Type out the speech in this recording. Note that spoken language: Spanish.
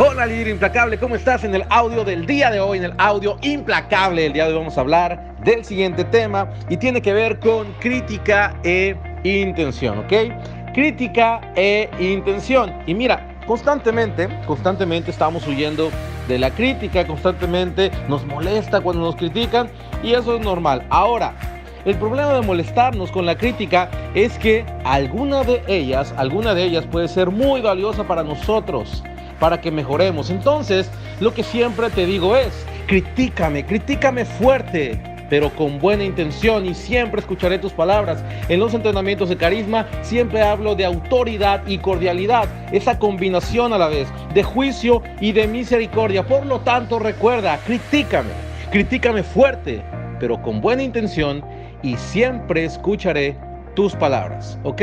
Hola líder implacable, ¿cómo estás en el audio del día de hoy? En el audio implacable del día de hoy vamos a hablar del siguiente tema y tiene que ver con crítica e intención, ¿ok? Crítica e intención. Y mira, constantemente, constantemente estamos huyendo de la crítica, constantemente nos molesta cuando nos critican y eso es normal. Ahora, el problema de molestarnos con la crítica es que alguna de ellas, alguna de ellas puede ser muy valiosa para nosotros para que mejoremos. Entonces, lo que siempre te digo es, critícame, critícame fuerte, pero con buena intención y siempre escucharé tus palabras. En los entrenamientos de carisma siempre hablo de autoridad y cordialidad, esa combinación a la vez de juicio y de misericordia. Por lo tanto, recuerda, critícame, critícame fuerte, pero con buena intención y siempre escucharé tus palabras, ¿ok?